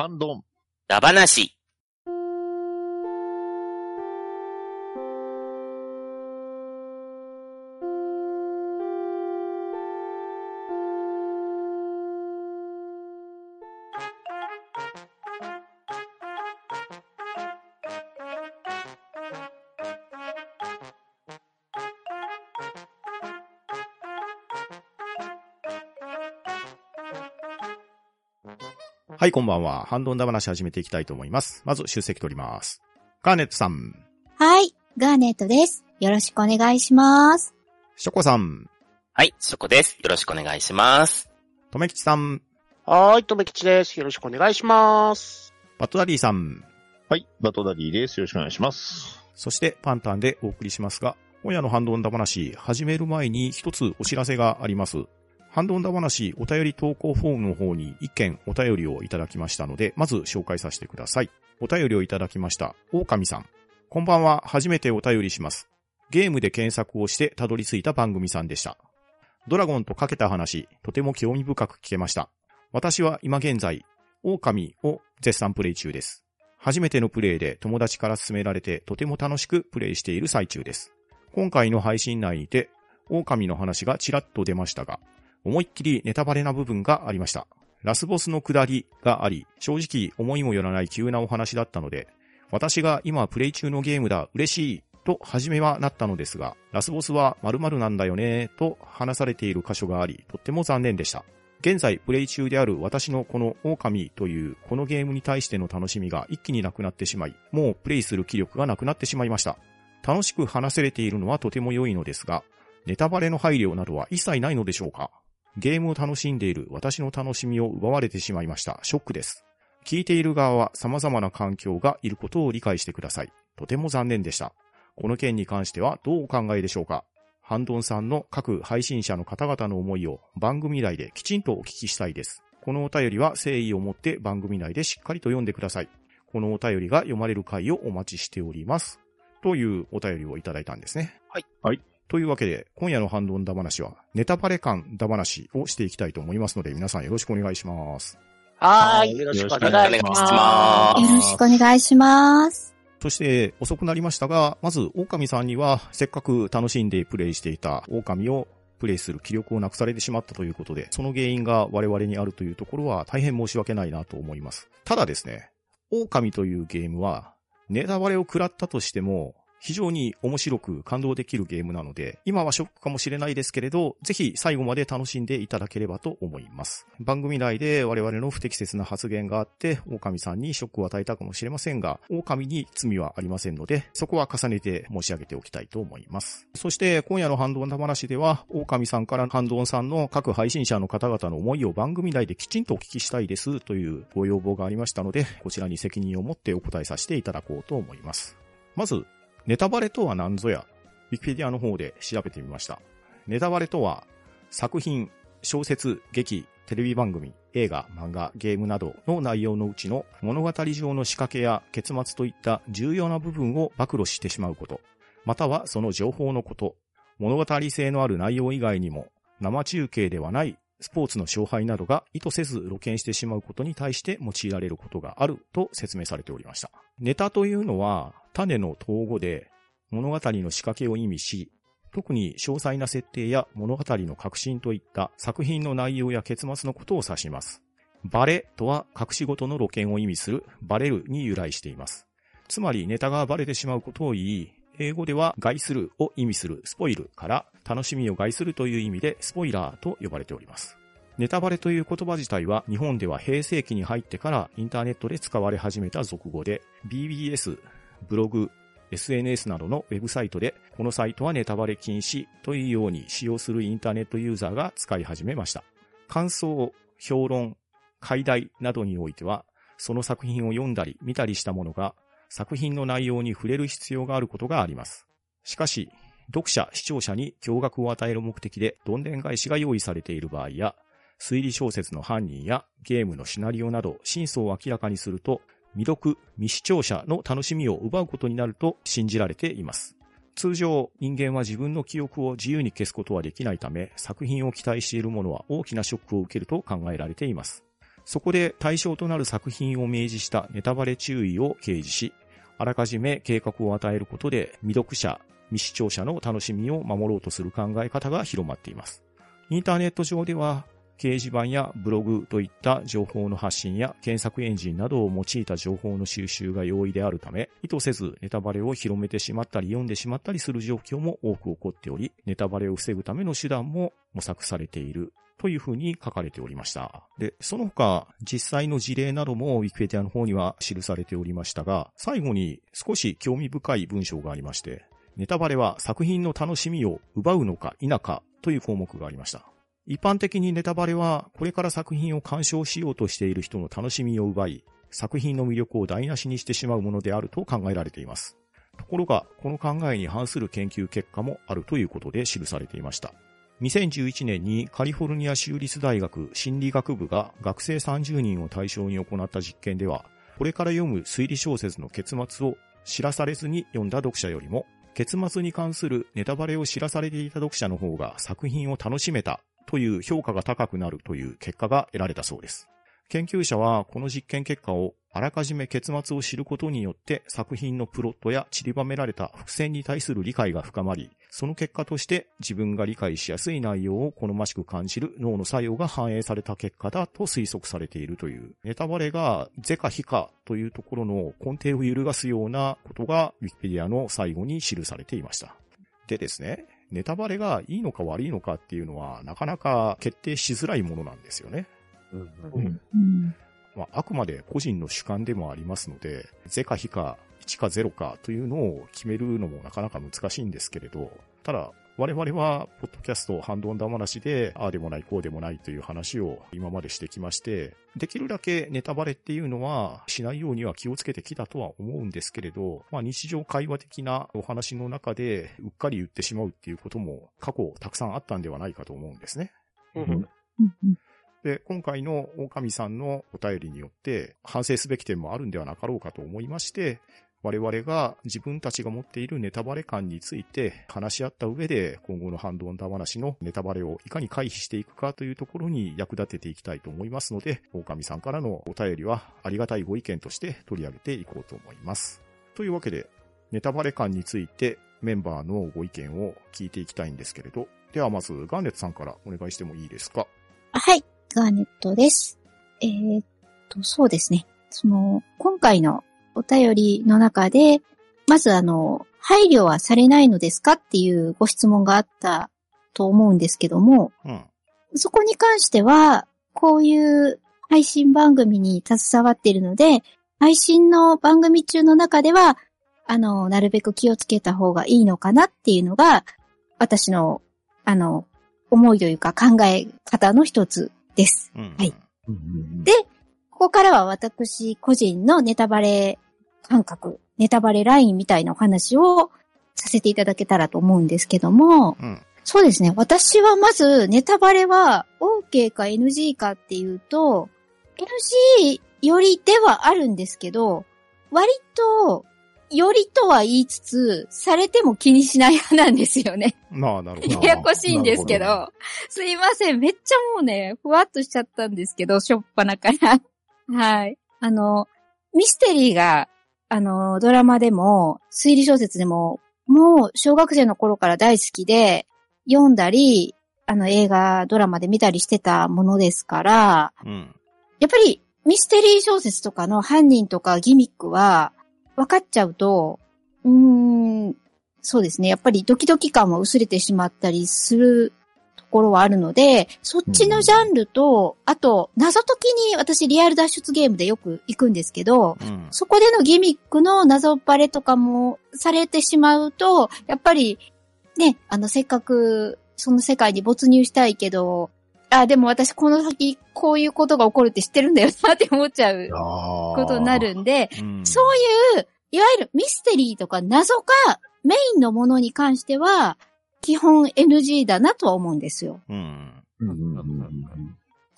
ハンはい、こんばんは。ハンドンダ話始めていきたいと思います。まず、出席取ります。ガーネットさん、はい、ガーネットです。よろしくお願いします。ショコさん、はい、そこです。よろしくお願いします。とめきちさん、はーい、とめきちです。よろしくお願いします。バットダディさん、はい、バトダディです。よろしくお願いします。そしてパンタンでお送りしますが、今夜のハンドンダ話、始める前に一つお知らせがあります。ハンドンダ話お便り投稿フォームの方に一件お便りをいただきましたので、まず紹介させてください。お便りをいただきました、狼さん。こんばんは、初めてお便りします。ゲームで検索をしてたどり着いた番組さんでした。ドラゴンとかけた話、とても興味深く聞けました。私は今現在、狼を絶賛プレイ中です。初めてのプレイで友達から勧められてとても楽しくプレイしている最中です。今回の配信内にて、狼の話がちらっと出ましたが、思いっきりネタバレな部分がありました。ラスボスの下りがあり、正直思いもよらない急なお話だったので、私が今プレイ中のゲームだ、嬉しい、と初めはなったのですが、ラスボスは〇〇なんだよね、と話されている箇所があり、とっても残念でした。現在プレイ中である私のこの狼というこのゲームに対しての楽しみが一気になくなってしまい、もうプレイする気力がなくなってしまいました。楽しく話せれているのはとても良いのですが、ネタバレの配慮などは一切ないのでしょうかゲームを楽しんでいる私の楽しみを奪われてしまいました。ショックです。聞いている側は様々な環境がいることを理解してください。とても残念でした。この件に関してはどうお考えでしょうか？ハンドンさんの各配信者の方々の思いを番組内できちんとお聞きしたいです。このお便りは誠意を持って番組内でしっかりと読んでください。このお便りが読まれる回をお待ちしております。というお便りをいただいたんですね。はい。はい。というわけで、今夜のハンドンダ話は、ネタバレ感ダ話をしていきたいと思いますので、皆さんよろしくお願いします。はーい、よろしくお願いし。ますよろしくお願いします。そして、遅くなりましたが、まず、狼さんには、せっかく楽しんでプレイしていた狼をプレイする気力をなくされてしまったということで、その原因が我々にあるというところは大変申し訳ないなと思います。ただですね、狼というゲームは、ネタバレを食らったとしても、非常に面白く感動できるゲームなので、今はショックかもしれないですけれど、ぜひ最後まで楽しんでいただければと思います。番組内で我々の不適切な発言があって、狼さんにショックを与えたかもしれませんが、狼に罪はありませんので、そこは重ねて申し上げておきたいと思います。そして今夜のハンドンダ話では、狼さんからハンドンさんの各配信者の方々の思いを番組内できちんとお聞きしたいですというご要望がありましたので、こちらに責任を持ってお答えさせていただこうと思います。まず、ネタバレとは何ぞや、ウィキペディアの方で調べてみました。ネタバレとは、作品、小説、劇、テレビ番組、映画、漫画、ゲームなどの内容のうちの物語上の仕掛けや結末といった重要な部分を暴露してしまうこと、またはその情報のこと、物語性のある内容以外にも生中継ではないスポーツの勝敗などが意図せず露見してしまうことに対して用いられることがあると説明されておりました。ネタというのは種の統合で物語の仕掛けを意味し、特に詳細な設定や物語の革新といった作品の内容や結末のことを指します。バレとは隠し事の露見を意味するバレるに由来しています。つまりネタがバレてしまうことを言い、英語では害するを意味するスポイルから楽しみを害するという意味でスポイラーと呼ばれております。ネタバレという言葉自体は日本では平成期に入ってからインターネットで使われ始めた俗語で BBS、ブログ、SNS などのウェブサイトでこのサイトはネタバレ禁止というように使用するインターネットユーザーが使い始めました。感想、評論、解題などにおいてはその作品を読んだり見たりしたものが作品の内容に触れる必要があることがあります。しかし、読者、視聴者に驚愕を与える目的でどんでん返しが用意されている場合や、推理小説の犯人やゲームのシナリオなど真相を明らかにすると、未読、未視聴者の楽しみを奪うことになると信じられています。通常、人間は自分の記憶を自由に消すことはできないため、作品を期待している者は大きなショックを受けると考えられています。そこで対象となる作品を明示したネタバレ注意を掲示し、あらかじめ計画を与えることで未読者、未視聴者の楽しみを守ろうとする考え方が広まっています。インターネット上では、掲示板やブログといった情報の発信や検索エンジンなどを用いた情報の収集が容易であるため、意図せずネタバレを広めてしまったり読んでしまったりする状況も多く起こっており、ネタバレを防ぐための手段も模索されているというふうに書かれておりました。で、その他、実際の事例なども Wikipedia の方には記されておりましたが、最後に少し興味深い文章がありまして、ネタバレは作品の楽しみを奪うのか否かという項目がありました。一般的にネタバレは、これから作品を鑑賞しようとしている人の楽しみを奪い、作品の魅力を台無しにしてしまうものであると考えられています。ところが、この考えに反する研究結果もあるということで記されていました。2011年にカリフォルニア州立大学心理学部が学生30人を対象に行った実験では、これから読む推理小説の結末を知らされずに読んだ読者よりも、結末に関するネタバレを知らされていた読者の方が作品を楽しめたという評価が高くなるという結果が得られたそうです。研究者はこの実験結果をあらかじめ結末を知ることによって作品のプロットや散りばめられた伏線に対する理解が深まり、その結果として自分が理解しやすい内容を好ましく感じる脳の作用が反映された結果だと推測されているという、ネタバレが是か非かというところの根底を揺るがすようなことが Wikipedia の最後に記されていました。でですね、ネタバレがいいのか悪いのかっていうのはなかなか決定しづらいものなんですよね。うん。まあ、あくまで個人の主観でもありますので、是か非か、1か0かというのを決めるのもなかなか難しいんですけれど、ただ、我々は、ポッドキャスト、ハンドンダ話で、ああでもない、こうでもないという話を今までしてきまして、できるだけネタバレっていうのはしないようには気をつけてきたとは思うんですけれど、まあ日常会話的なお話の中で、うっかり言ってしまうっていうことも過去たくさんあったんではないかと思うんですね。で、今回の狼さんのお便りによって反省すべき点もあるんではなかろうかと思いまして、我々が自分たちが持っているネタバレ感について話し合った上で今後のハンドオンダ話のネタバレをいかに回避していくかというところに役立てていきたいと思いますので、狼さんからのお便りはありがたいご意見として取り上げていこうと思います。というわけで、ネタバレ感についてメンバーのご意見を聞いていきたいんですけれど、ではまずガーネットさんからお願いしてもいいですか？はい。ガーネットです。えーっと、そうですね。その、今回のお便りの中で、まずあの、配慮はされないのですかっていうご質問があったと思うんですけども、うん。そこに関しては、こういう配信番組に携わっているので、配信の番組中の中では、あの、なるべく気をつけた方がいいのかなっていうのが、私の、あの、思いというか考え方の一つです。うん。はいでここからは私個人のネタバレ感覚、ネタバレラインみたいなお話をさせていただけたらと思うんですけども、うん。そうですね。私はまず、ネタバレは OK か NG かっていうと、NG よりではあるんですけど、割と、よりとは言いつつ、されても気にしない派なんですよね。まあ、なるほど。ややこしいんですけなるど。すいません。めっちゃもうね、ふわっとしちゃったんですけど、しょっぱなから。はい。あの、ミステリーが、あの、ドラマでも、推理小説でも、もう小学生の頃から大好きで、読んだり、あの、映画、ドラマで見たりしてたものですから、うん。やっぱりミステリー小説とかの犯人とかギミックは分かっちゃうと、うーん、そうですね。やっぱりドキドキ感は薄れてしまったりするところはあるので、そっちのジャンルと、あと、謎解きに私リアル脱出ゲームでよく行くんですけど、うん。そこでのギミックの謎バレとかもされてしまうと、やっぱり、ね、あの、せっかく、その世界に没入したいけど、あ、でも私この先こういうことが起こるって知ってるんだよなって思っちゃう。あことになるんで、うん。そういう、いわゆるミステリーとか謎かメインのものに関しては、基本 NG だなとは思うんですよ。うん。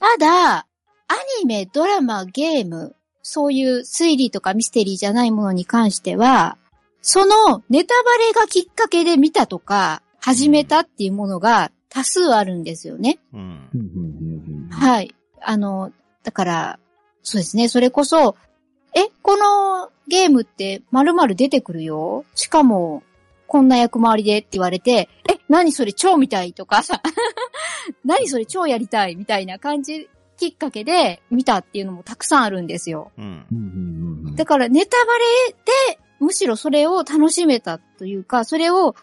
ただ、アニメ、ドラマ、ゲーム、そういう推理とかミステリーじゃないものに関しては、そのネタバレがきっかけで見たとか、始めたっていうものが多数あるんですよね。うん。はい。あの、だから、そうですね、それこそ、え、このゲームって〇〇出てくるよ？しかも、こんな役回りでって言われて、え、何それ超見たいとかさ、何それ超やりたい？みたいな感じきっかけで見たっていうのもたくさんあるんですよ。うん。だからネタバレで、むしろそれを楽しめたというか、それを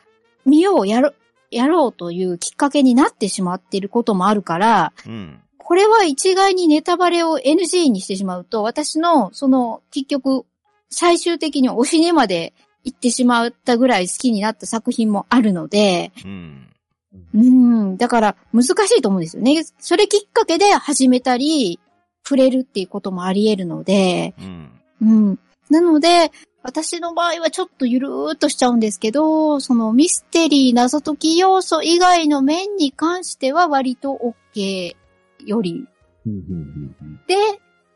見よう、やろ、やろうというきっかけになってしまっていることもあるから、うん。これは一概にネタバレを NG にしてしまうと、私の、その、結局、最終的に推しにまで行ってしまったぐらい好きになった作品もあるので、うん。うん、だから難しいと思うんですよね。それきっかけで始めたり、触れるっていうこともあり得るので、うん。うん。なので、私の場合はちょっとゆるーっとしちゃうんですけど、そのミステリー謎解き要素以外の面に関しては割と OK より。で、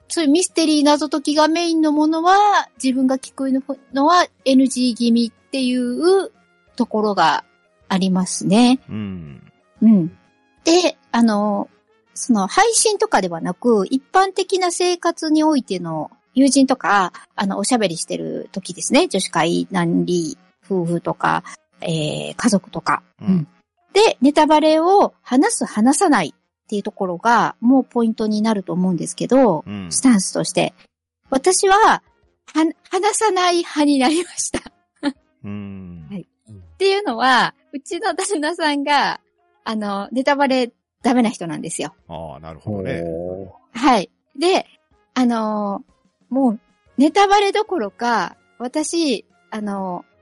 そういうミステリー謎解きがメインのものは、自分が聞くのは NG 気味っていうところがありますね。うん。うん。で、あの、その配信とかではなく、一般的な生活においての友人とか、あの、おしゃべりしてる時ですね。女子会、何里、夫婦とか、えー、家族とか。うんで、ネタバレを話す、話さないっていうところが、もうポイントになると思うんですけど、うん。スタンスとして。私は、は、話さない派になりました。うん。はいっていうのは、うちの旦那さんが、あの、ネタバレダメな人なんですよ。ああ、なるほどね。はい。で、あのーもう、ネタバレどころか、私、あのー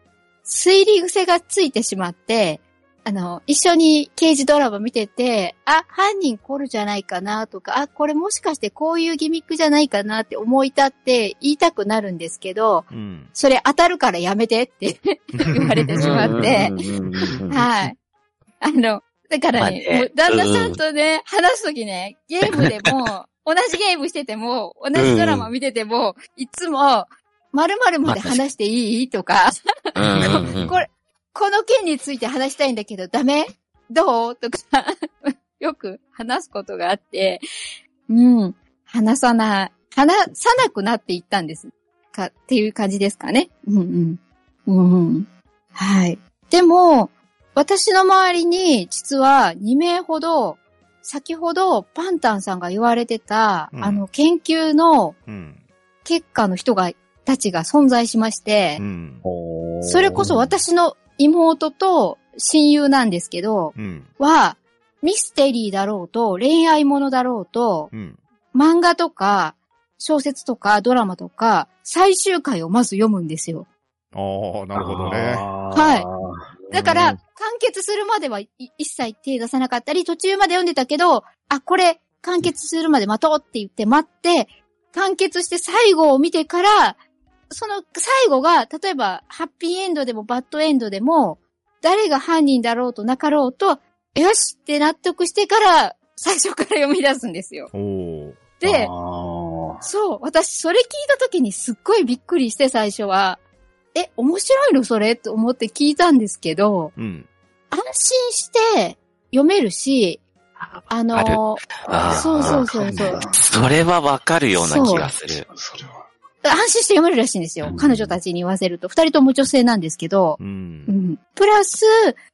推理癖がついてしまって、あの、一緒に刑事ドラマ見てて、あ、犯人来るじゃないかなとか、あ、これもしかしてこういうギミックじゃないかなって思い立って言いたくなるんですけど、うん。それ当たるからやめてって 言われてしまって、はい。あの、だからね、まあね。旦那さんとね、話すときね、ゲームでも、同じゲームしてても、同じドラマ見てても、いつも、〇〇まで話していい？とか、これ、この件について話したいんだけど、ダメ？どう？とか、よく話すことがあって、うん、話さない、話さなくなっていったんです。か、っていう感じですかね。うんうん。うん。はい。でも、私の周りに、実は2名ほど、先ほどパンタンさんが言われてた、うんあの、研究のうん。結果の人が、たちが存在しまして、うん。それこそ私の妹と親友なんですけど、うん。は、ミステリーだろうと、恋愛ものだろうと、うん。漫画とか、小説とかドラマとか、最終回をまず読むんですよ。ああ、なるほどね。はい。だから、完結するまではい一切手出さなかったり、途中まで読んでたけど、あ、これ、完結するまで待とうって言って待って、完結して最後を見てから、その最後が、例えば、ハッピーエンドでもバッドエンドでも、誰が犯人だろうとなかろうと、よしって納得してから、最初から読み出すんですよ。で、そう、私それ聞いた時にすっごいびっくりして最初は、え、面白いのそれ？と思って聞いたんですけど、うん。安心して読めるし、あのあそうそうそうそう。それはわかるような気がする。それは。安心して読めるらしいんですよ。うん彼女たちに言わせると。二人とも女性なんですけど、う。うんん。プラス、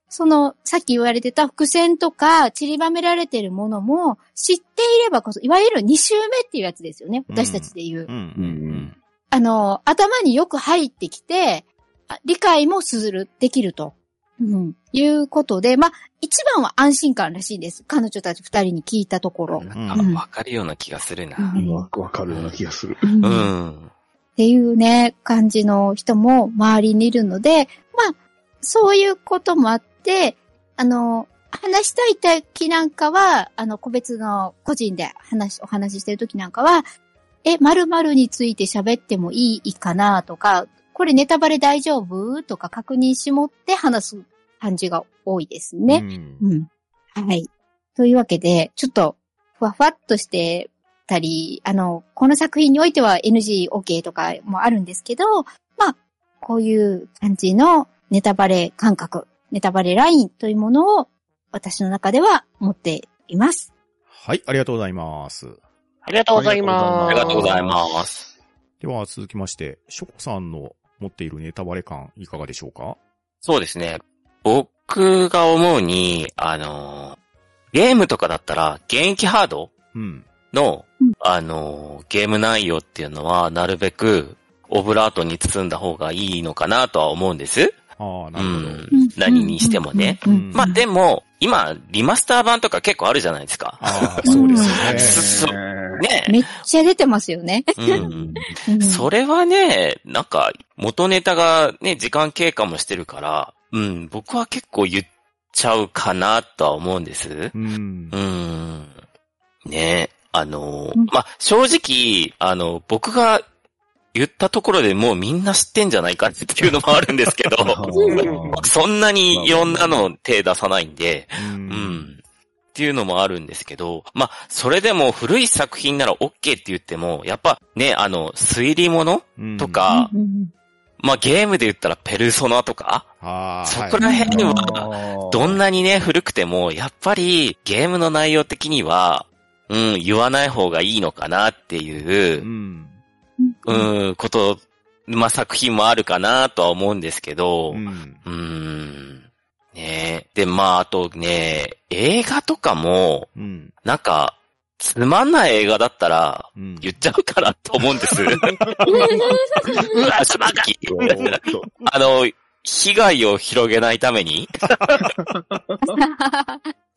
その、さっき言われてた伏線とか散りばめられてるものも知っていればこそ、いわゆる二周目っていうやつですよね。私たちで言う。うん。うん。あの、頭によく入ってきて、あ理解もする、できると。うん。いうことで、まあ、一番は安心感らしいです。彼女たち二人に聞いたところ。なんかわかるような気がするな。うんわわかるような気がする。うんうっん。ていうね、感じの人も周りにいるので、まあ、そういうこともあって、あの、話したい時なんかは、あの、個別の個人で話、お話ししてる時なんかは、え、〇〇について喋ってもいいかなとか、これネタバレ大丈夫？とか確認しもって話す感じが多いですね。うん。うん。はい。というわけで、ちょっと、ふわふわっとしてたり、あの、この作品においては NG、OK とかもあるんですけど、まあ、こういう感じのネタバレ感覚、ネタバレラインというものを私の中では持っています。はい、ありがとうございます。ありがとうございます。ありがとうございます。では続きまして、ショコさんの持っているネタバレ感いかがでしょうか？そうですね。僕が思うに、あのーゲームとかだったら、現役ハードうん。のうん、あのーゲーム内容っていうのは、なるべく、オブラートに包んだ方がいいのかなとは思うんです。ああ、なうるほど。ん。何にしてもね。まあでも、今、リマスター版とか結構あるじゃないですか。ああ、そうですよね。ねめっちゃ出てますよね。うん。うんそれはね、なんか、元ネタがね、時間経過もしてるから、うん、僕は結構言っちゃうかなとは思うんです。うんう。ん。ねあのうん、まあ、正直、あの、僕が言ったところでもうみんな知ってんじゃないかっていうのもあるんですけど、僕 そんなにいろんなの手出さないんで、う。うんん。っていうのもあるんですけど、まあ、それでも古い作品なら OK って言っても、やっぱね、あの、推理物うんと、か、うんうんまあ、ゲームで言ったらペルソナとか、そはいこら辺は、どんなにね、古くても、やっぱりゲームの内容的には、うん、言わない方がいいのかなっていうう、ん。うん、こと、まあ、作品もあるかなとは思うんですけど、うん。うーん。ねえ。で、まあ、あとね、映画とかも、うん。なんか、つまんない映画だったら、うん。言っちゃうかなと思うんです。うわ、しばき。あの、被害を広げないために？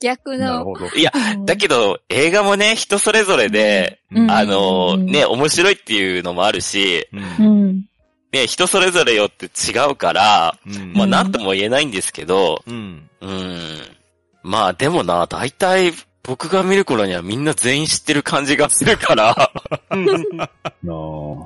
逆の。なるほど。いや、うんだけど、映画もね、人それぞれで、うんあの、うんね、面白いっていうのもあるし。ね、人それぞれよって違うから、うんまあ、なんとも言えないんですけど、うん。うん。まあ、でもな、大体、僕が見る頃にはみんな全員知ってる感じがするから、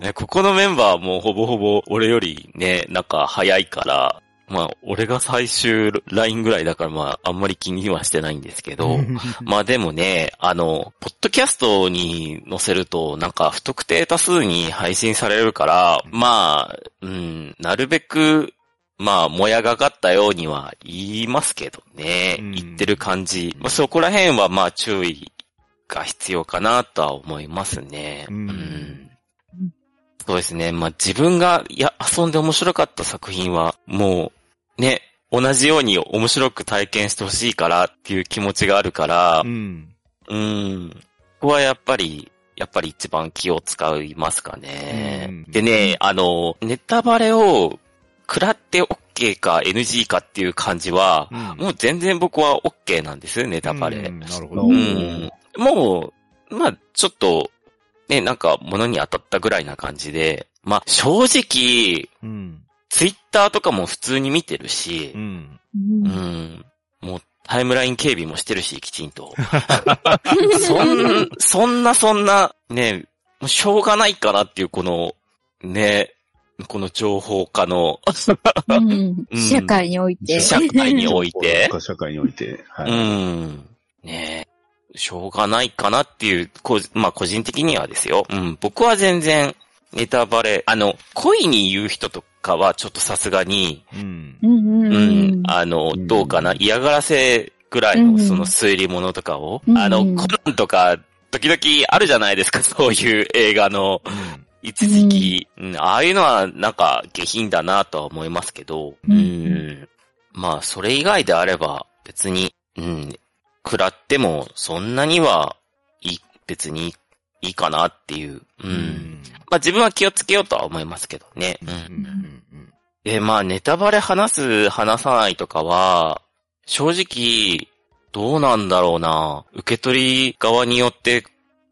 ね、ここのメンバーもほぼほぼ俺よりね、なんか早いから、まあ、俺が最終ラインぐらいだからまあ、あんまり気にはしてないんですけど、まあでもね、あの、ポッドキャストに載せると、なんか不特定多数に配信されるから、まあ、うん、なるべく、まあ、もやがかったようには言いますけどね、うん言ってる感じ。まあ、そこら辺はまあ注意が必要かなとは思いますね。うんそうですね。まあ自分が、いや、遊んで面白かった作品は、もう、ね、同じように面白く体験してほしいからっていう気持ちがあるからう、ん。うん。ここはやっぱり、やっぱり一番気を使いますかね。うんでね、あの、ネタバレを食らって OK か NG かっていう感じは、もう全然僕は OK なんです、ネタバレ。うんなるほど。ううんん。もう、まあ、ちょっと、ね、なんか物に当たったぐらいな感じで、まあ、正直、うん。ツイッターとかも普通に見てるしう、ん。ううんん。もう、タイムライン警備もしてるし、きちんと。そん、そんなそんな、ね、もうしょうがないかなっていう、この、ね、この情報化のうんうん社会において。社会において、社会において。はうい。ん。ねえ。しょうがないかなっていう、こうまあ個人的にはですよ。うん。僕は全然ネタバレ、あの、恋に言う人とかはちょっとさすがに、うん。うんあの、うんどうかな、嫌がらせぐらいうんのその推理物とかを、うんあの、コナンとか、時々あるじゃないですか、そういう映画の一時期。うん、ああいうのはなんか下品だなとは思いますけど、うんうん。まあ、それ以外であれば別に、うん、食らってもそんなにはいい、別にいいかなっていう。う。うんん。まあ自分は気をつけようとは思いますけどね。う。うんん。で、まあネタバレ話す、話さないとかは、正直、どうなんだろうな。受け取り側によって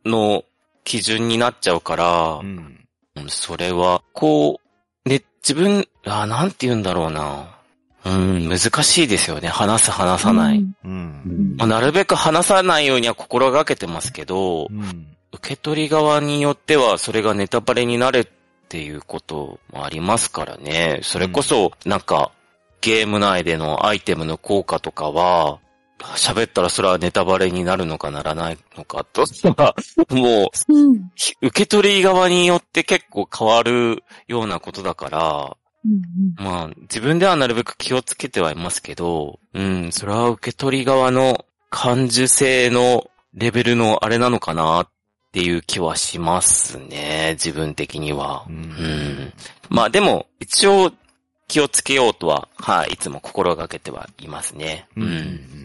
の基準になっちゃうから、うん。うんそれは、こう、ね、自分、あなんて言うんだろうな。うん、難しいですよね。話す、話さない。うん。まあなるべく話さないようには心がけてますけど、うん。受け取り側によってはそれがネタバレになるっていうこともありますからね。それこそ、なんか、ゲーム内でのアイテムの効果とかは、喋ったらそれはネタバレになるのかならないのかと、もう、うんひ受け取り側によって結構変わるようなことだから、うんまあ、自分ではなるべく気をつけてはいますけど、うん、それは受け取り側の感受性のレベルのあれなのかなっっていう気はしますね、自分的には。ううんん。まあでも、一応気をつけようとは、はい、いつも心がけてはいますね。ううんん。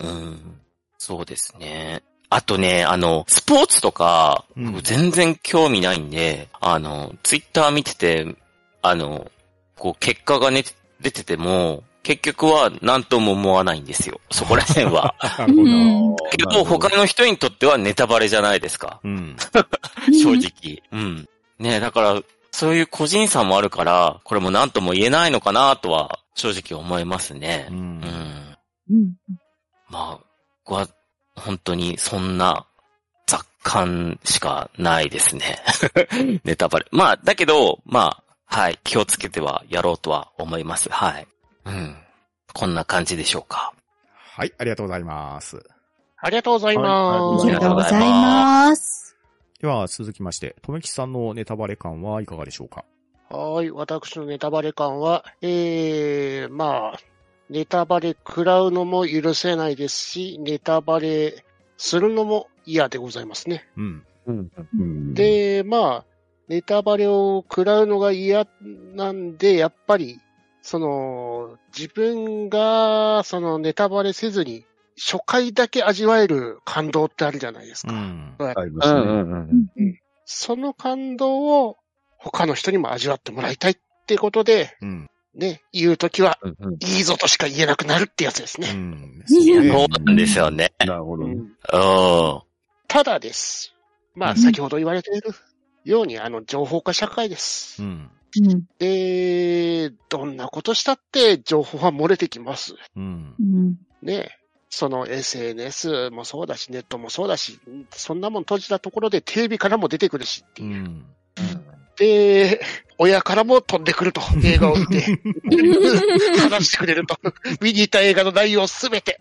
うん。そうですね。あとね、あの、スポーツとか、うん僕全然興味ないんで、あの、ツイッター見てて、あの、こう、結果がね、出てても、結局は何とも思わないんですよ。そこら辺は。なるほど。うんけど、他の人にとってはネタバレじゃないですか。うん。正直。うん。ねだから、そういう個人差もあるから、これも何とも言えないのかなとは、正直思いますね。ううん。ん。うん。まあ、僕は、本当にそんな雑感しかないですね。ネタバレ。まあ、だけど、まあ、はい、気をつけてはやろうとは思います。はい。うん。こんな感じでしょうか。はい、ありがとうございます。ありがとうございあます。りがとうございます。では、続きまして、とめきさんのネタバレ感はいかがでしょうか？はい。私のネタバレ感は、えー、まあ、ネタバレ食らうのも許せないですし、ネタバレするのも嫌でございますね。うん。うん、で、まあ、ネタバレを食らうのが嫌なんで、やっぱり、その、自分が、そのネタバレせずに、初回だけ味わえる感動ってあるじゃないですか。うん。ありますね。んその感動を他の人にも味わってもらいたいってことで、うん。ね、言うときは、うん。うん。いいぞとしか言えなくなるってやつですうね。ん。いやそうなんですよね。なるほどね。うんうん。ただです。まあ、うん先ほど言われているように、あの、情報化社会です。うん。うん。で、どんなことしたって情報は漏れてきます。うんう。ん。ね。その SNS もそうだし、ネットもそうだし、そんなもん閉じたところでテレビからも出てくるしっていう。うん。で、親からも飛んでくると、映画を見て、話してくれると、見に行った映画の内容すべて。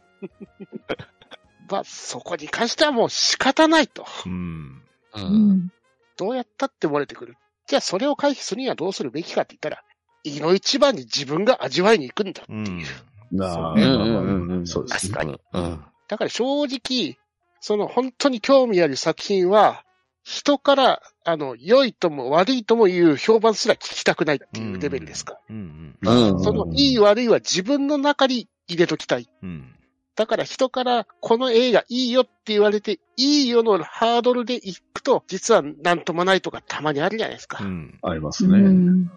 まあ、そこに関してはもう仕方ないと。うん。う。うんん。どうやったって漏れてくる。じゃあ、それを回避するにはどうするべきかって言ったら、胃の一番に自分が味わいに行くんだ。うん。なあ、そうねまあまあうんうんうんそうですね。確かに。うん。だから正直、その本当に興味ある作品は、人から、あの、良いとも悪いとも言う評判すら聞きたくないっていうレベルですか。うん。うんそのいい悪いは自分の中に入れときたい。うん。だから人からこの映画いいよって言われて、いいよのハードルで行くと、実はなんともないとかたまにあるじゃないですか。うん。ありますうね。ん。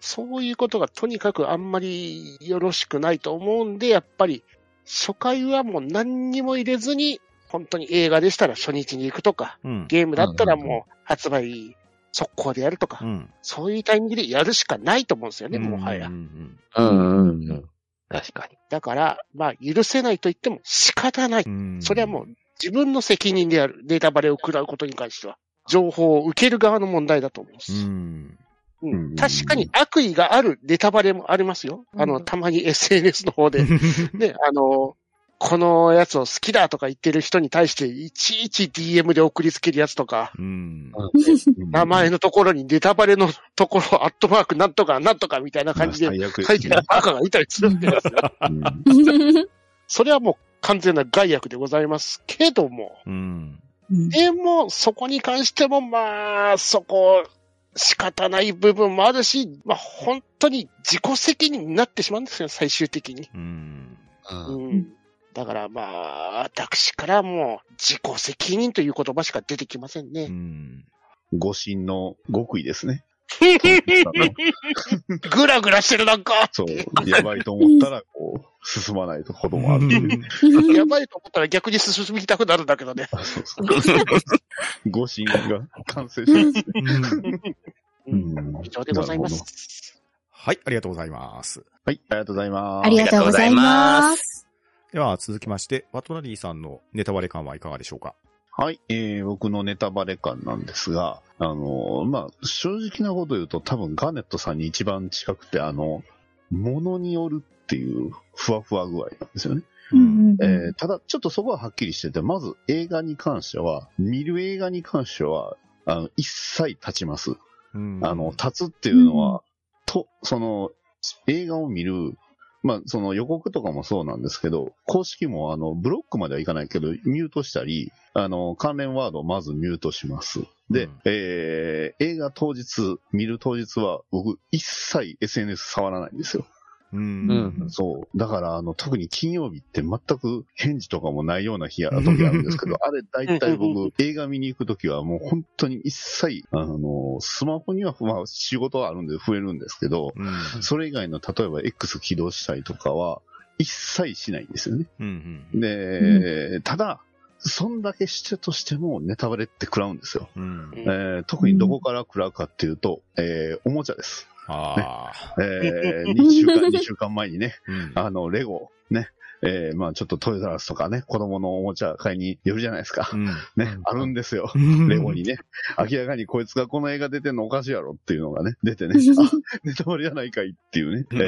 そういうことがとにかくあんまりよろしくないと思うんで、やっぱり初回はもう何にも入れずに、本当に映画でしたら初日に行くとか、うん。ゲームだったらもう発売速攻でやるとか、うん。そういうタイミングでやるしかないと思うんですよね、もはやう。ん。うんうんうん。確かに。だから、まあ許せないと言っても仕方ない。うん。それはもう自分の責任である。ネタバレを食らうことに関しては。情報を受ける側の問題だと思うんです。うん。うんうん確かに悪意があるネタバレもありますよ。あの、うんたまに SNS の方で、ね、あの、このやつを好きだとか言ってる人に対して、いちいち DM で送りつけるやつとか、うん。名前のところにネタバレのところ、アットマークなんとかなんとかみたいな感じで書いてるバカがいたりするんですよ。うんそれはもう完全な害悪でございますけども、うん。でも、そこに関しても、まあ、そこ、仕方ない部分もあるし、まあ、本当に自己責任になってしまうんですよ、最終的に。うん。うんうん。だから、まあ、私からも、自己責任という言葉しか出てきませんうね。ん。誤信の極意ですね。ぐらぐらしてるなんか。そう、やばいと思ったら、こう、進まないこともある。やばいと思ったら逆に進みたくなるんだけどね。あそうそう。誤信が完成しますね。うん以上でございま。す。はい、ありがとうございます。はい、ありがとうございます。ありがとうございます。では、続きまして、ワトナリーさんのネタバレ感はいかがでしょうか？はい、えー、僕のネタバレ感なんですが、あの、まあ、正直なこと言うと多分ガネットさんに一番近くて、あの、ものによるっていうふわふわ具合なんですよね。うんえーただ、ちょっとそこははっきりしてて、まず映画に関しては、見る映画に関しては、あの、一切立ちます。うん。あの、立つっていうのは、と、その、映画を見る、まあ、その予告とかもそうなんですけど、公式もあの、ブロックまではいかないけど、ミュートしたり、あの、関連ワードをまずミュートします。で、うんえー、映画当日、見る当日は、僕、一切 SNS 触らないんですよ。うん。うんそう。だから、あの、特に金曜日って全く返事とかもないような日や、時あるんですけど、あれ、大体僕、映画見に行くときはもう本当に一切、あの、スマホには、まあ、仕事はあるんで増えるんですけど、うん。それ以外の、例えば X 起動したりとかは、一切しないんですよね。うん。で、ただ、そんだけしてとしてもネタバレって食らうんですよ。うん。えー特にどこから食らうかっていうと、えーおもちゃです。ああ。えー、2週間、2週間前にね、うん。あの、レゴ、ね、えーまあちょっとトイザラスとかね、子供のおもちゃ買いに寄るじゃないですか。うん。ね、あるんですよ。うんレゴにね、明らかにこいつがこの映画出てんのおかしいやろっていうのがね、出てね、あ、ネタバレじゃないかいっていうね、うんえー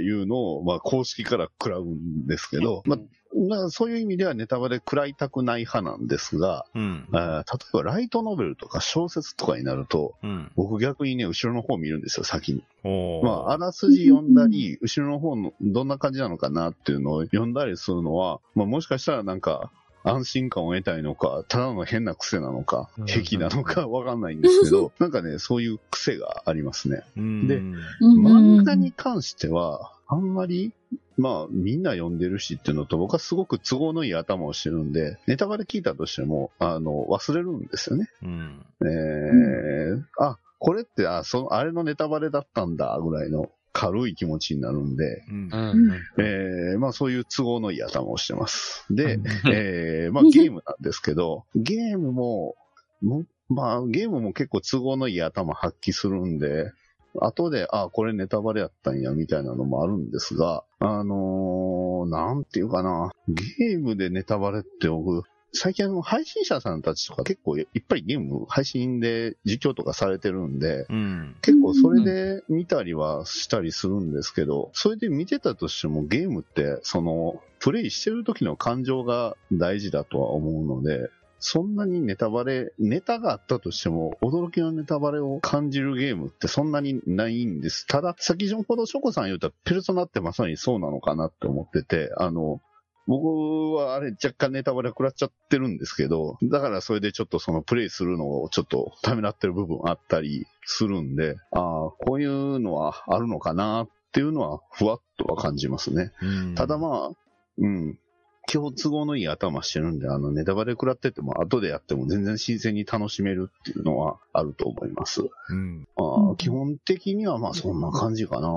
いうのを、まあ公式から食らうんですけど、まあ、まあそういう意味ではネタバレ食らいたくない派なんですが、うん。例えばライトノベルとか小説とかになると、うん。僕逆にね、後ろの方見るんですよ、先に。まあ、あらすじ読んだり、後ろの方のどんな感じなのかなっていうのを読んだりするのは、まあ、もしかしたらなんか、安心感を得たいのか、ただの変な癖なのかうん、癖なのかわかんないんですけど、なんかね、そういう癖がありますね。うんでうん漫画に関しては、あんまり、まあ、みんな読んでるしっていうのと、僕はすごく都合のいい頭をしてるんで、ネタバレ聞いたとしても、あの、忘れるんですよね。うん。えーあ、これって、あ、その、あれのネタバレだったんだ、ぐらいの軽い気持ちになるんで、うんう。ん。えーまあそういう都合のいい頭をしてます。で、うんえーまあ ゲームなんですけど、ゲームも、もまあゲームも結構都合のいい頭発揮するんで、後で、あ、これネタバレやったんや、みたいなのもあるんですが、あのーなんていうかな、ゲームでネタバレって僕、最近あの配信者さんたちとか結構いっぱいゲーム配信で実況とかされてるんで、うん。結構それで見たりはしたりするんですけど、それで見てたとしてもゲームって、その、プレイしてる時の感情が大事だとは思うので、そんなにネタバレ、ネタがあったとしても、驚きのネタバレを感じるゲームってそんなにないんです。ただ、先ほどショコさん言ったペルソナってまさにそうなのかなって思ってて、あの、僕はあれ若干ネタバレ食らっちゃってるんですけど、だからそれでちょっとそのプレイするのをちょっとためらってる部分あったりするんで、ああ、こういうのはあるのかなっていうのはふわっとは感じますね。うんただまあ、うん。基本都合のいい頭してるんで、あの、ネタバレ食らってても、後でやっても全然新鮮に楽しめるっていうのはあると思います。うん。あー基本的にはまあそんな感じかな。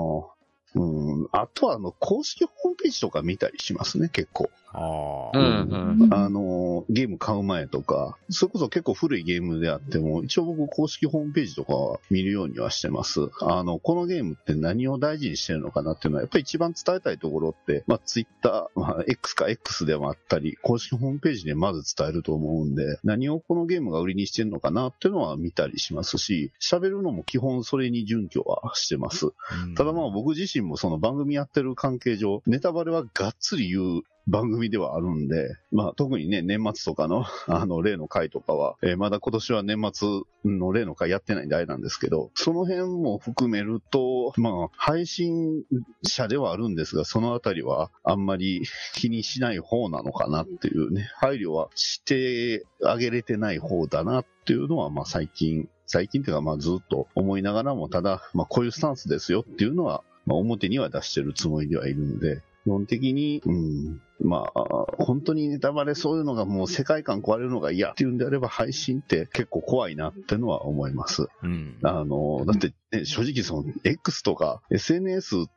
うん。あとはあの、公式ホームページとか見たりしますね、結構。ああ。うん。うん。あの、ゲーム買う前とか、それこそ結構古いゲームであっても、一応僕公式ホームページとかは見るようにはしてます。あの、このゲームって何を大事にしてるのかなっていうのは、やっぱり一番伝えたいところって、まあ、ツイッター、まあ、X か X でもあったり、公式ホームページでまず伝えると思うんで、何をこのゲームが売りにしてるのかなっていうのは見たりしますし、喋るのも基本それに準拠はしてます。うんただまあ僕自身もその番組やってる関係上、ネタバレはがっつり言う番組ではあるんで、まあ特にね、年末とかの、あの、例の回とかは、えーまだ今年は年末の例の回やってないんであれなんですけど、その辺も含めると、まあ、配信者ではあるんですが、そのあたりはあんまり 気にしない方なのかなっていうね、配慮はしてあげれてない方だなっていうのは、まあ最近、最近っていうかまあずっと思いながらも、ただ、まあこういうスタンスですよっていうのは、まあ表には出してるつもりではいるので、基本的に、うん、まあ、本当にネタバレそういうのがもう世界観壊れるのが嫌っていうんであれば配信って結構怖いなってのは思います。うん。あの、だって、ね、正直その X とか SNS 立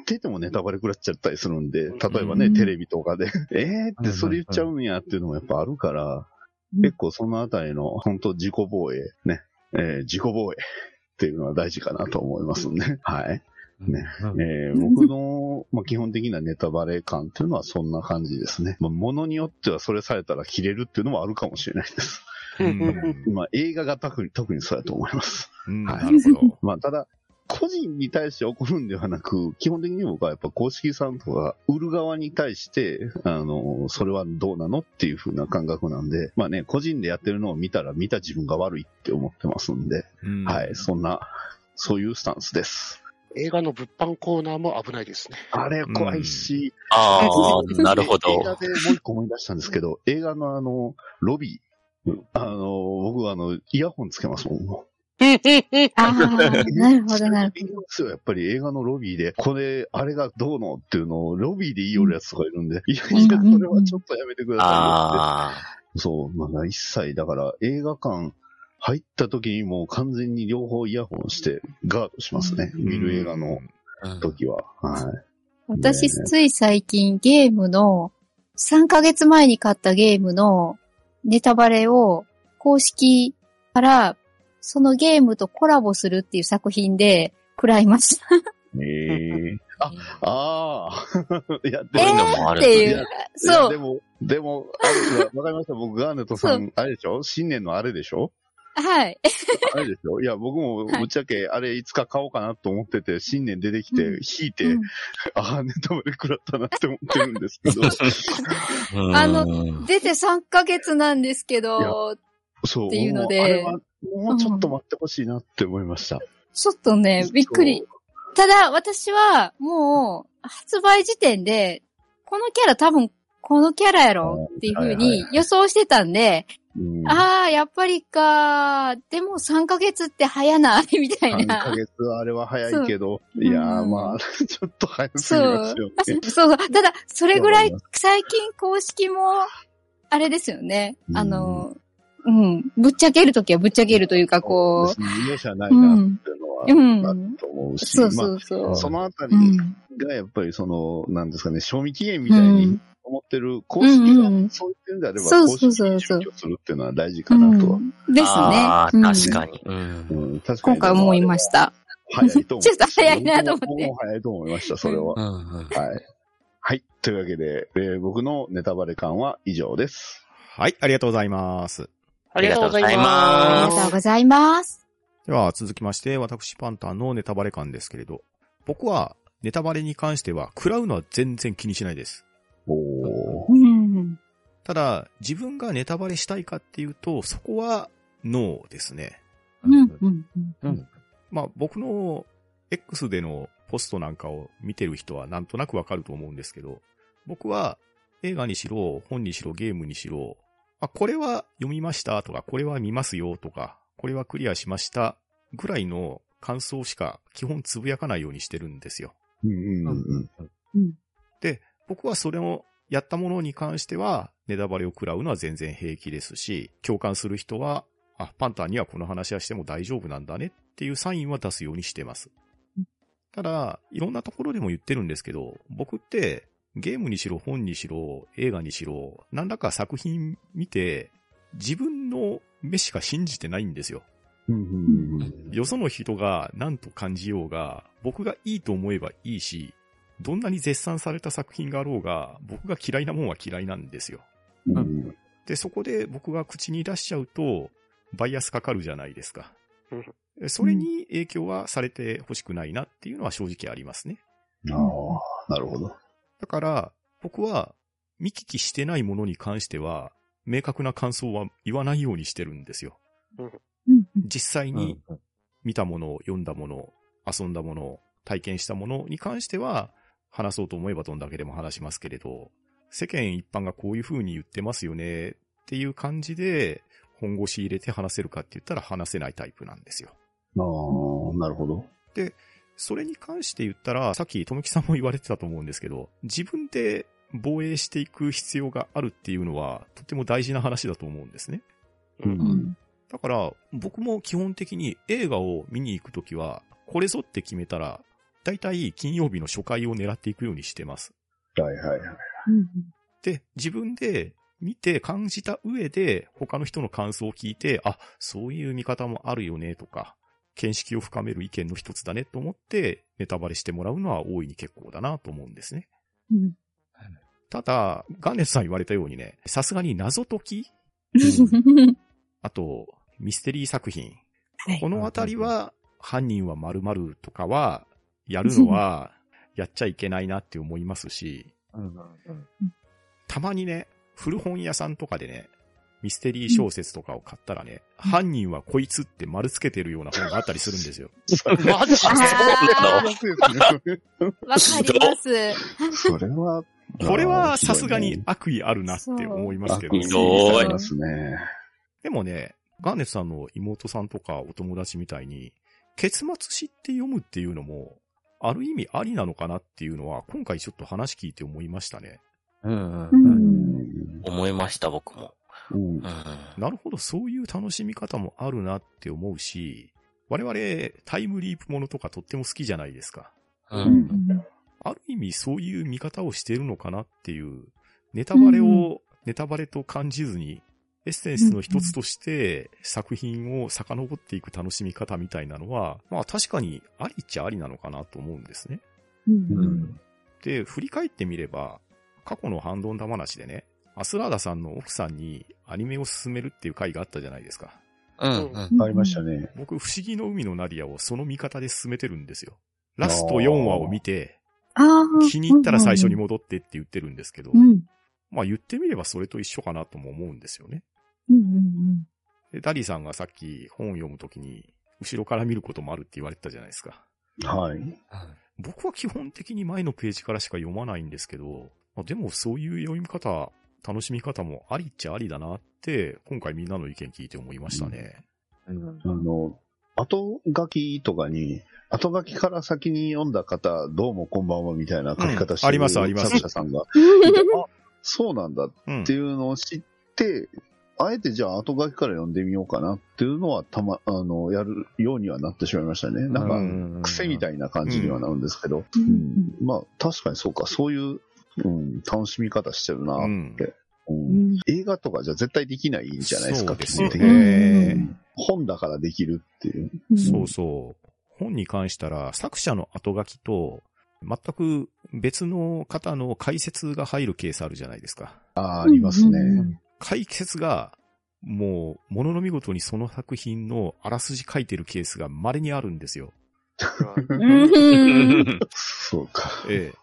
っててもネタバレ食らっちゃったりするんで、例えばね、うんテレビとかで、えーってそれ言っちゃうんやっていうのもやっぱあるから、うん結構そのあたりの本当自己防衛、ね、えー自己防衛っていうのは大事かなと思いますね。はい。ねえー僕の、まあ、基本的なネタバレ感っていうのはそんな感じですね。まあ、ものによってはそれされたら切れるっていうのもあるかもしれないです。うんまあ、映画が特に特にそうだと思います。うんはいなるほど。まあ、ただ、個人に対して怒るんではなく、基本的に僕はやっぱ公式さんとか、売る側に対して、あの、それはどうなのっていう風な感覚なんで、まあね、個人でやってるのを見たら見た自分が悪いって思ってますんで、うんはい、そんな、そういうスタンスです。映画の物販コーナーも危ないですね。あれ怖いし、ああ、なるほ映ど。画でもう一個思い出したんですけど、映画のあの、ロビー、あの、僕はあの、イヤホンつけますもん。ああ、なるほど、なるいいですよ、やっぱり映画のロビーで、これ、あれがどうのっていうのを、ロビーで言いよるやつとかいるんで、いやいや、それはちょっとやめてくださああ。いよって。そう、まあ、一切、だから、映画館入った時にもう完全に両方イヤホンしてガードしますね。見る映画のうん時は。はい。私、つい最近ゲームの、3ヶ月前に買ったゲームのネタバレを公式からそのゲームとコラボするっていう作品で食らいました。ええあ、ああ。いや、でそういうも、のもあるんだねっていう。そう。でも、でも、わかりました。僕、ガーネットさん、あれでしょ？新年のあれでしょ？はい。あれでしょ？いや、僕も、ぶっちゃけ、あれ、いつか買おうかなと思ってて、新年出てきて、うん。引いて、うん。ああ、ネタバレ食らったなって思ってるんですけど、うん。あの出て3ヶ月なんですけど、そう。っていうので。もあれは、もうちょっと待ってほしいなって思いました。ちょっとね、びっくり。ただ、私は、もう、発売時点で、このキャラ多分、このキャラやろっていう風に予想してたんで、うん、ああ、やっぱりか、でも3ヶ月って早ない？みたい3なヶ。月はあれは早いけど、いやー、うんまあ、ちょっと早すぎますよね。そうそう。ただ、それぐらい最近公式も、あれですよね。うんあの、うん。ぶっちゃけるときはぶっちゃけるというか、こ別に容赦ないなっていうのは、うんと思うう、し、そうそうそう。まあ、そのあたりうん。がやっぱりその、なんですかね、賞味期限みたいに思ってる、公式うんうんがそう言ってるんであれば、そうそう公式にそうそう準拠するっていうのは大事かなとは。うんですね。確かに。うんうん確かに今回思いました。ちょっと早いなと思って僕も早いと思いました、それは。はい。はい。というわけで、えー僕のネタバレ感は以上です。はい、ありがとうございます。ありがとうございますりがとうございます。では、続きまして、私パンタンのネタバレ感ですけれど、僕は、ネタバレに関しては、食らうのは全然気にしないです。ただ、自分がネタバレしたいかっていうと、そこは、ノーですね。うん。うん。うんまあ、僕の X でのポストなんかを見てる人はなんとなくわかると思うんですけど、僕は映画にしろ、本にしろ、ゲームにしろ、あ、これは読みましたとか、これは見ますよとか、これはクリアしましたぐらいの感想しか基本つぶやかないようにしてるんですよ。うんうんうんで、僕はそれをやったものに関しては、ネタバレを食らうのは全然平気ですし、共感する人は、あ、パンタンにはこの話はしても大丈夫なんだねっていうサインは出すようにしてますうん。ただ、いろんなところでも言ってるんですけど、僕ってゲームにしろ本にしろ映画にしろ、何らか作品見て、自分の目しか信じてないんですよ。よその人が何と感じようが、僕がいいと思えばいいし、どんなに絶賛された作品があろうが、僕が嫌いなもんは嫌いなんですよ。うんうんで、そこで僕が口に出しちゃうと、バイアスかかるじゃないですか。それに影響はされてほしくないなっていうのは正直ありますね。ああ、なるほど。だから、僕は見聞きしてないものに関しては、明確な感想は言わないようにしてるんですよ。うん。実際に見たもの、読んだもの、遊んだもの、体験したものに関しては、話そうと思えばどんだけでも話しますけれど、世間一般がこういう風に言ってますよねっていう感じで、本腰入れて話せるかって言ったら話せないタイプなんですよ。ああ、なるほど。それに関して言ったら、さっき富木さんも言われてたと思うんですけど、自分で防衛していく必要があるっていうのは、とても大事な話だと思うんですね。う。うんん。だから、僕も基本的に映画を見に行くときは、これぞって決めたら、だいたい金曜日の初回を狙っていくようにしてます。はいはいはい。うん。で、自分で見て感じた上で、他の人の感想を聞いて、あ、そういう見方もあるよね、とか、見識を深める意見の一つだねと思って、ネタバレしてもらうのは大いに結構だなと思うんですね。うん。ただ、ガンネスさん言われたようにね、さすがに謎解き あと、ミステリー作品。はいこのあたりは、犯人は〇〇とかは、やるのは、やっちゃいけないなって思いますし、たまにね、古本屋さんとかでね、ミステリー小説とかを買ったらね、犯人はこいつって丸つけてるような本があったりするんですよ。マジであわかりわかります。それは、これはさすがに悪意あるなって思いますけど悪意ひどいありますね。でもね、ガーネットさんの妹さんとかお友達みたいに、結末知って読むっていうのも、ある意味ありなのかなっていうのは、今回ちょっと話聞いて思いましたね。うんうんううん。ん。思いました、僕も。うんうん。なるほど、そういう楽しみ方もあるなって思うし、我々タイムリープものとかとっても好きじゃないですか。う。うんん。ある意味そういう見方をしているのかなっていう、ネタバレをネタバレと感じずに、エッセンスの一つとして作品を遡っていく楽しみ方みたいなのは、まあ確かにありっちゃありなのかなと思うんですね。うん。で、振り返ってみれば、過去のハンドンダ話でね、アスラーダさんの奥さんにアニメを勧めるっていう回があったじゃないですか。うんうん。ありましたね。僕、不思議の海のナディアをその見方で勧めてるんですよ。ラスト4話を見て、ああ。気に入ったら最初に戻ってって言ってるんですけどう、ん。まあ言ってみればそれと一緒かなとも思うんですよね。うんうんで、ダディさんがさっき本を読むときに、後ろから見ることもあるって言われてたじゃないですか。はい。僕は基本的に前のページからしか読まないんですけど、まあ、でもそういう読み方、楽しみ方もありっちゃありだなって、今回みんなの意見聞いて思いましたね。うんあの、後書きとかに、後書きから先に読んだ方、どうもこんばんはみたいな書き方してる、うんありますあります作者さんが。うん。あ、そうなんだっうんて。いうのを知って、あえてじゃあ後書きから読んでみようかなっていうのはたま、あの、やるようにはなってしまいましたね。なんか、癖みたい。いな感じにはなるんですけど。ううんんまあ、確かにそうか、そういう、うん、楽しみ方してるな、うん。うん映画とかじゃ絶対できないんじゃないですか、基本的に本だからできるっていう。そうそう。本に関したら、作者の後書きと、全く別の方の解説が入るケースあるじゃないですか。ああ、ありますね。うん解説が、もう、ものの見事にその作品のあらすじ書いてるケースが稀にあるんですよ。うん。そうか。ええ。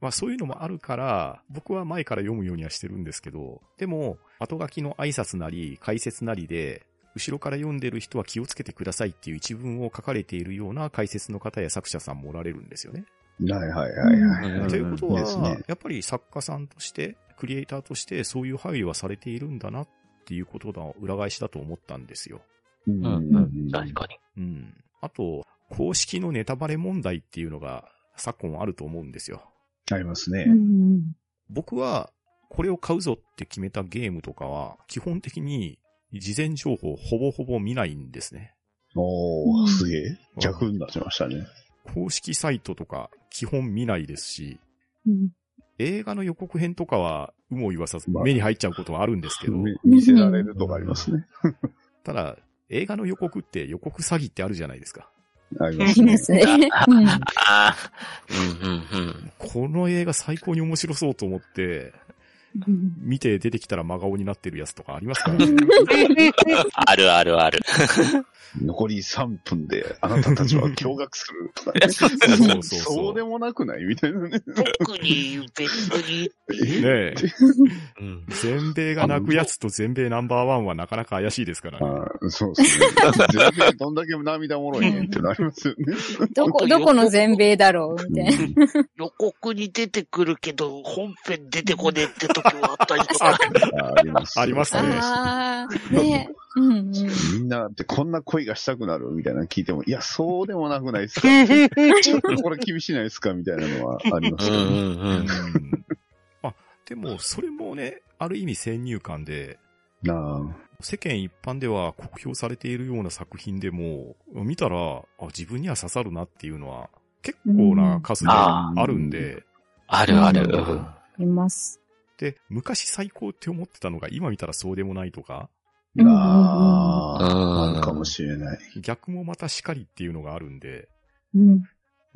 まあそういうのもあるから、僕は前から読むようにはしてるんですけど、でも、後書きの挨拶なり、解説なりで、後ろから読んでる人は気をつけてくださいっていう一文を書かれているような解説の方や作者さんもおられるんですよね。はいはいはいはい。うんということは、ねやっぱり作家さんとして、クリエイターとしてそういう配慮はされているんだなっていうことの裏返しだと思ったんですよ。うんうんうん。確かに。うん。あと、公式のネタバレ問題っていうのが昨今あると思うんですよ。ありますね。うん僕は、これを買うぞって決めたゲームとかは、基本的に事前情報ほぼほぼ見ないんですね。おー、うんすげえ。逆になってましたね。公式サイトとか基本見ないですし、うん映画の予告編とかは、有無を言わさずまあ目に入っちゃうことはあるんですけど、み見せられるとかありますね。ただ、映画の予告って予告詐欺ってあるじゃないですか。ありあますね。この映画最高に面白そうと思って、うん見て出てきたら真顔になってるやつとかありますか？らね。あるあるある。残り3分であなたたちは驚愕するとかね。そうそうそうそうでもなくない？みたいなね。特に別に、ねえ。うん。全米が泣くやつと全米ナンバーワンはなかなか怪しいですからね。そうですね。全然どんだけ涙もろいねんってなりますよね。どこ、どこの全米だろう？みたいな。予告に出てくるけど、本編出てこねえって時もあったりとか。ああります。ありますねああ、ねうんうん。みんなってこんな恋がしたくなるみたいなの聞いても、いや、そうでもなくないですか？ちょっとこれ厳しいないですか？みたいなのはありますよね。うんうんうん。うんあ、でも、それもね、ある意味先入観で、なあ世間一般では酷評されているような作品でも、見たら、あ、自分には刺さるなっていうのは、結構な数であるんで、あるある。います。で、昔最高って思ってたのが今見たらそうでもないとか、うんああ、うんあるかもしれない。逆もまたしかりっていうのがあるんで、うん。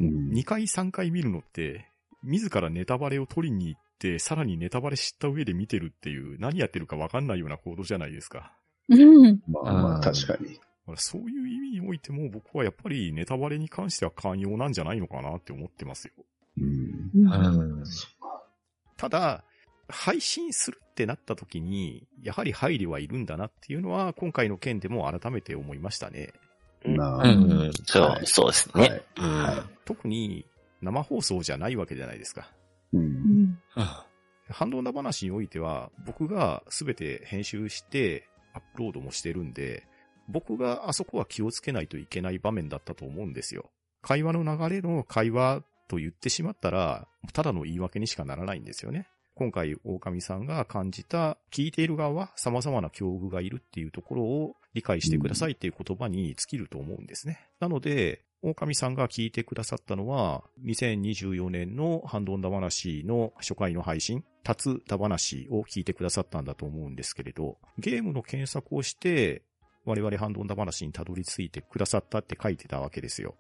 うん2回3回見るのって、自らネタバレを取りに行って、さらにネタバレ知った上で見てるっていう、何やってるかわかんないような行動じゃないですか。うん。まあまあ、うん確かに。そういう意味においても、僕はやっぱりネタバレに関しては寛容なんじゃないのかなって思ってますよ。うん。うん。ただ、配信するっってなった時に、やはり配慮はいるんだなっていうのは、今回の件でも改めて思いましたね。なうん、うん、そう、はいそうですはいね。うん。は特に生放送じゃないわけじゃないですか。う。うんん。ハンドンダ話においては、僕が全て編集してアップロードもしてるんで、僕があそこは気をつけないといけない場面だったと思うんですよ。会話の流れの会話と言ってしまったら、ただの言い訳にしかならないんですよね。今回、狼さんが感じた、聞いている側は様々な境遇がいるっていうところを理解してくださいっていう言葉に尽きると思うんですね。なので、狼さんが聞いてくださったのは、2024年のハンドンダ話の初回の配信、タツダ話を聞いてくださったんだと思うんですけれど、ゲームの検索をして、我々ハンドンダ話にたどり着いてくださったって書いてたわけですよ。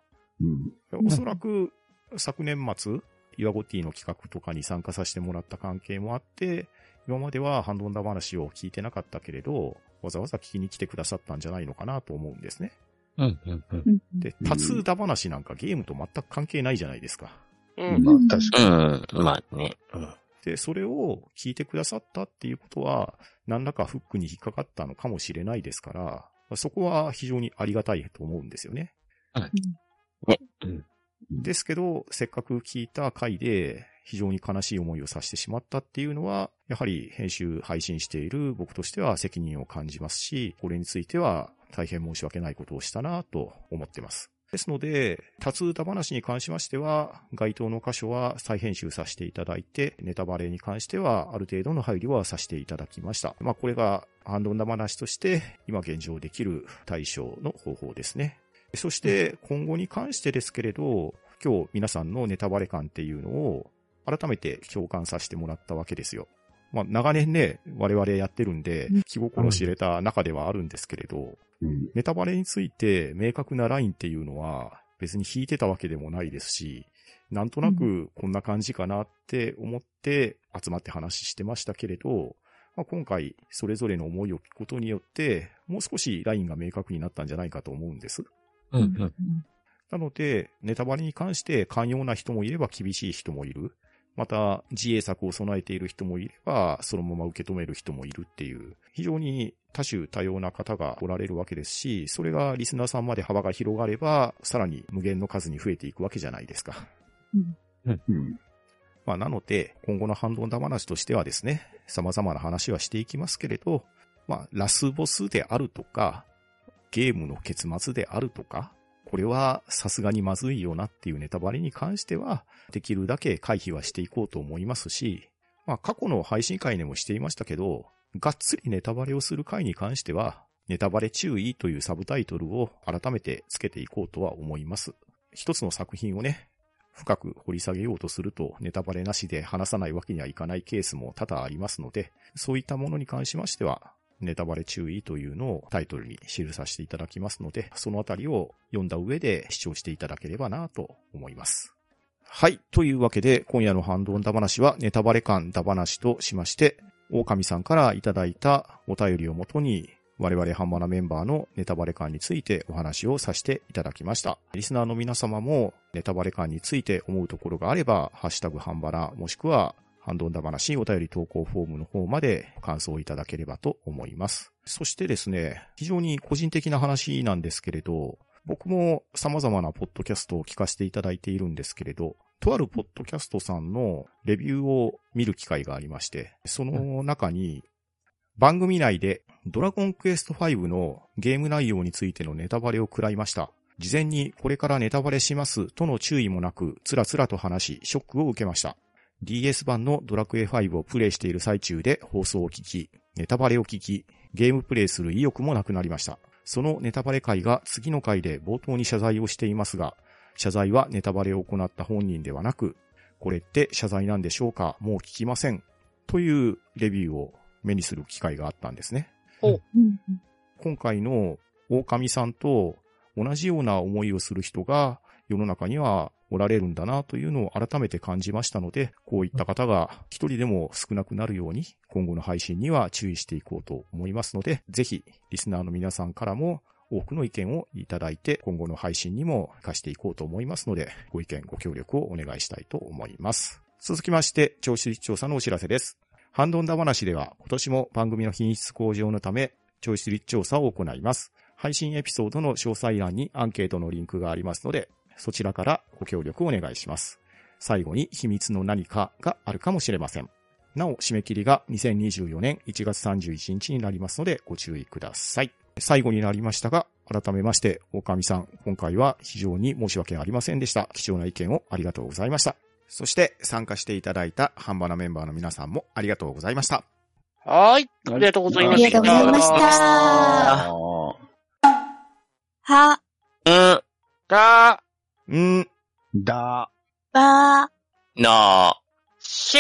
うん。おそらく、昨年末、岩ゴティの企画とかに参加させてもらった関係もあって、今まではハンドンダ話を聞いてなかったけれど、わざわざ聞きに来てくださったんじゃないのかなと思うんですね。うん、うん、うん。うんで、タツダ話なんかゲームと全く関係ないじゃないですか。うん。まあ、確かうん、まあね。で、それを聞いてくださったっていうことは、何らかフックに引っかかったのかもしれないですから、そこは非常にありがたいと思うんですよね。ですけど、せっかく聞いた回で非常に悲しい思いをさせてしまったっていうのは、やはり編集配信している僕としては責任を感じますし、これについては大変申し訳ないことをしたなと思ってます。ですので、多通歌話に関しましては、該当の箇所は再編集させていただいて、ネタバレに関してはある程度の配慮はさせていただきました。まあこれがハンドンダ話として今現状できる対処の方法ですね。そして今後に関してですけれど、今日皆さんのネタバレ感っていうのを改めて共感させてもらったわけですよ。まあ長年ね、我々やってるんでうん、気心知れた中ではあるんですけれど。ネタバレについて明確なラインっていうのは別に引いてたわけでもないですし、なんとなくこんな感じかなって思って集まって話してましたけれど、まあ、今回それぞれの思いを聞くことによって、もう少しラインが明確になったんじゃないかと思うんです。うん、うん。なので、ネタバレに関して寛容な人もいれば厳しい人もいる。また、自衛策を備えている人もいれば、そのまま受け止める人もいるっていう、非常に多種多様な方がおられるわけですし、それがリスナーさんまで幅が広がれば、さらに無限の数に増えていくわけじゃないですか。うん。まあ、なので、今後のハンドンダ話としてはですね、様々な話はしていきますけれど、まあ、ラスボスであるとか、ゲームの結末であるとか、これはさすがにまずいよなっていうネタバレに関しては、できるだけ回避はしていこうと思いますし、まあ過去の配信会でもしていましたけど、がっつりネタバレをする回に関しては、ネタバレ注意というサブタイトルを改めて付けていこうとは思います。一つの作品をね、深く掘り下げようとすると、ネタバレなしで話さないわけにはいかないケースも多々ありますので、そういったものに関しましては、ネタバレ注意というのをタイトルに記させていただきますので、そのあたりを読んだ上で視聴していただければなと思います。はい。というわけで、今夜のハンドンダ話はネタバレ感ダ話としまして、狼さんからいただいたお便りをもとに、我々ハンマナメンバーのネタバレ感についてお話をさせていただきました。リスナーの皆様もネタバレ感について思うところがあれば、ハッシュタグハンバナもしくはハンドンダ話お便り投稿フォームの方まで感想をいただければと思います。そしてですね、非常に個人的な話なんですけれど、僕も様々なポッドキャストを聞かせていただいているんですけれど、とあるポッドキャストさんのレビューを見る機会がありまして、その中に番組内でドラゴンクエスト5のゲーム内容についてのネタバレを食らいました。事前にこれからネタバレしますとの注意もなく、つらつらと話し、ショックを受けました。DS 版のドラクエ5をプレイしている最中で放送を聞き、ネタバレを聞き、ゲームプレイする意欲もなくなりました。そのネタバレ会が次の回で冒頭に謝罪をしていますが、謝罪はネタバレを行った本人ではなく、これって謝罪なんでしょうかもう聞きません。というレビューを目にする機会があったんですね。うん今回の狼さんと同じような思いをする人が世の中にはおられるんだなというのを改めて感じましたので、こういった方が一人でも少なくなるように今後の配信には注意していこうと思いますので、ぜひリスナーの皆さんからも多くの意見をいただいて今後の配信にも活かしていこうと思いますので、ご意見ご協力をお願いしたいと思います。続きまして、聴取率調査のお知らせです。ハンドンダ話では今年も番組の品質向上のため、聴取率調査を行います。配信エピソードの詳細欄にアンケートのリンクがありますので、そちらからご協力をお願いします。最後に秘密の何かがあるかもしれません。なお、締め切りが2024年1月31日になりますのでご注意ください。最後になりましたが、改めまして、狼さん、今回は非常に申し訳ありませんでした。貴重な意見をありがとうございました。そして、参加していただいたハンバナメンバーの皆さんもありがとうございました。はい。ありがとうございました。ありがとうございましたあは、うん、だ、うん、だ、ば、な、し。